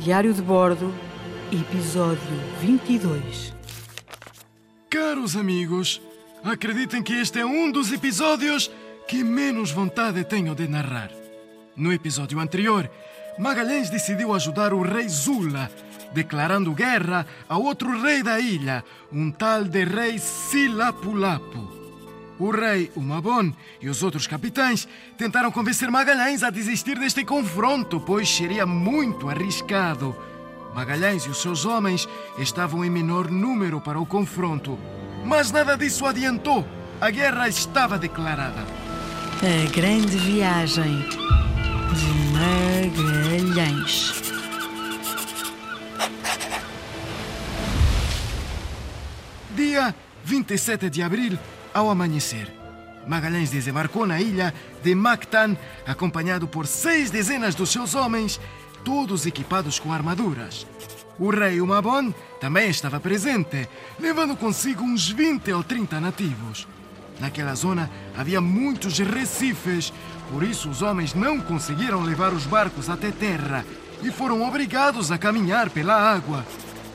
Diário de Bordo, episódio 22. Caros amigos, acreditem que este é um dos episódios que menos vontade tenho de narrar. No episódio anterior, Magalhães decidiu ajudar o rei Zula, declarando guerra a outro rei da ilha, um tal de rei Silapulapu. O rei Umabon e os outros capitães tentaram convencer Magalhães a desistir deste confronto, pois seria muito arriscado. Magalhães e os seus homens estavam em menor número para o confronto. Mas nada disso adiantou. A guerra estava declarada. A grande viagem de Magalhães. Dia 27 de abril ao amanhecer. Magalhães desembarcou na ilha de Mactan, acompanhado por seis dezenas dos seus homens, todos equipados com armaduras. O rei Umabon também estava presente, levando consigo uns 20 ou 30 nativos. Naquela zona havia muitos recifes, por isso os homens não conseguiram levar os barcos até terra e foram obrigados a caminhar pela água.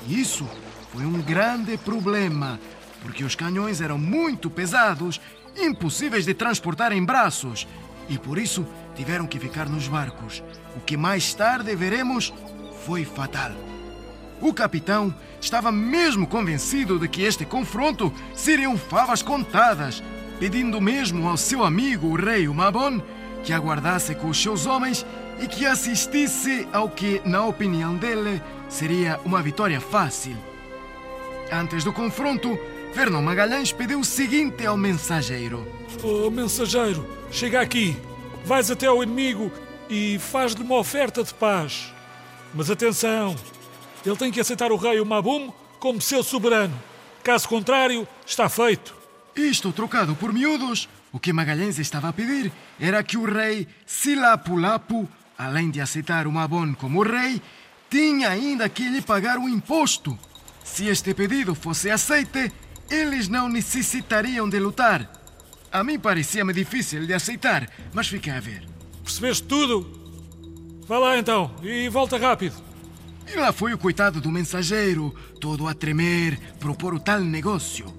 Isso foi um grande problema, porque os canhões eram muito pesados, impossíveis de transportar em braços, e por isso tiveram que ficar nos barcos. O que mais tarde veremos foi fatal. O capitão estava mesmo convencido de que este confronto seriam favas contadas, pedindo mesmo ao seu amigo, o rei Umabon, que aguardasse com os seus homens e que assistisse ao que, na opinião dele, seria uma vitória fácil. Antes do confronto, Fernão Magalhães pediu o seguinte ao mensageiro: Oh, mensageiro, chega aqui, vais até ao inimigo e faz-lhe uma oferta de paz. Mas atenção, ele tem que aceitar o rei Mabum como seu soberano. Caso contrário, está feito. Isto trocado por miúdos, o que Magalhães estava a pedir era que o rei Silapulapu, além de aceitar o Mabon como rei, tinha ainda que lhe pagar o imposto. Se este pedido fosse aceite, eles não necessitariam de lutar. A mim parecia-me difícil de aceitar, mas fiquei a ver. Percebeste tudo? Vá lá então e volta rápido. E lá foi o coitado do mensageiro, todo a tremer, propor o tal negócio.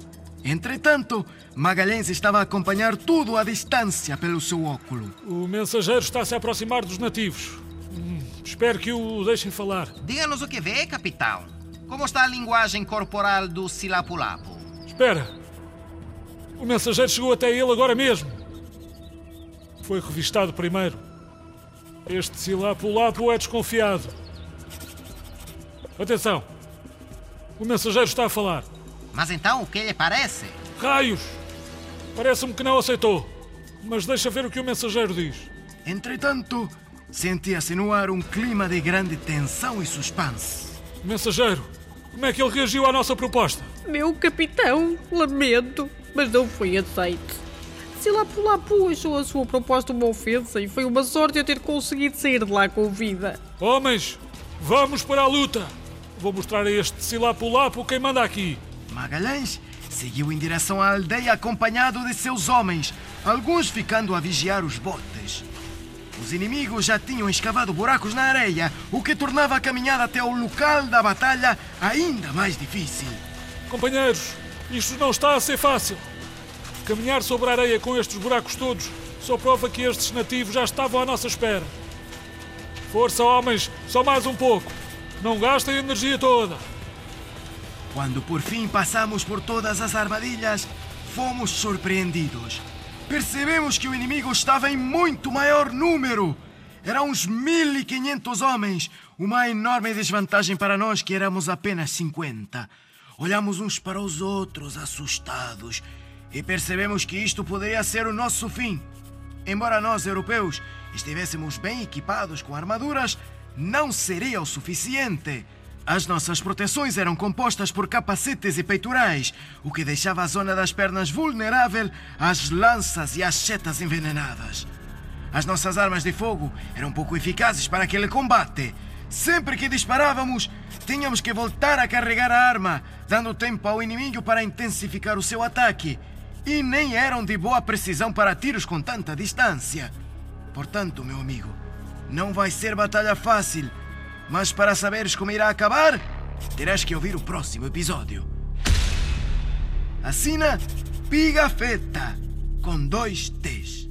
Entretanto, Magalhães estava a acompanhar tudo à distância pelo seu óculo. O mensageiro está a se aproximar dos nativos. Hum, espero que o deixem falar. Diga-nos o que vê, capitão. Como está a linguagem corporal do Silapulapo? Espera. O mensageiro chegou até ele agora mesmo. Foi revistado primeiro. Este Silapulapo é desconfiado. Atenção! O mensageiro está a falar. Mas então o que lhe parece? Raios! Parece-me que não aceitou. Mas deixa ver o que o mensageiro diz. Entretanto, sentia-se no ar um clima de grande tensão e suspense. Mensageiro, como é que ele reagiu à nossa proposta? Meu capitão, lamento, mas não foi aceito. Se lá por lá achou a sua proposta uma ofensa e foi uma sorte eu ter conseguido sair de lá com vida. Homens, vamos para a luta! Vou mostrar a este Silapulapo quem manda aqui. Magalhães seguiu em direção à aldeia acompanhado de seus homens, alguns ficando a vigiar os botes. Os inimigos já tinham escavado buracos na areia, o que tornava a caminhada até o local da batalha ainda mais difícil. Companheiros, isto não está a ser fácil. Caminhar sobre a areia com estes buracos todos só prova que estes nativos já estavam à nossa espera. Força, homens, só mais um pouco. Não gastem a energia toda. Quando por fim passamos por todas as armadilhas, fomos surpreendidos. Percebemos que o inimigo estava em muito maior número. Eram uns 1500 homens, uma enorme desvantagem para nós que éramos apenas 50. Olhamos uns para os outros assustados e percebemos que isto poderia ser o nosso fim. Embora nós, europeus, estivéssemos bem equipados com armaduras, não seria o suficiente. As nossas proteções eram compostas por capacetes e peitorais, o que deixava a zona das pernas vulnerável às lanças e às setas envenenadas. As nossas armas de fogo eram pouco eficazes para aquele combate. Sempre que disparávamos, tínhamos que voltar a carregar a arma, dando tempo ao inimigo para intensificar o seu ataque. E nem eram de boa precisão para tiros com tanta distância. Portanto, meu amigo, não vai ser batalha fácil. Mas para saberes como irá acabar, terás que ouvir o próximo episódio. Assina Pigafetta, com dois T's.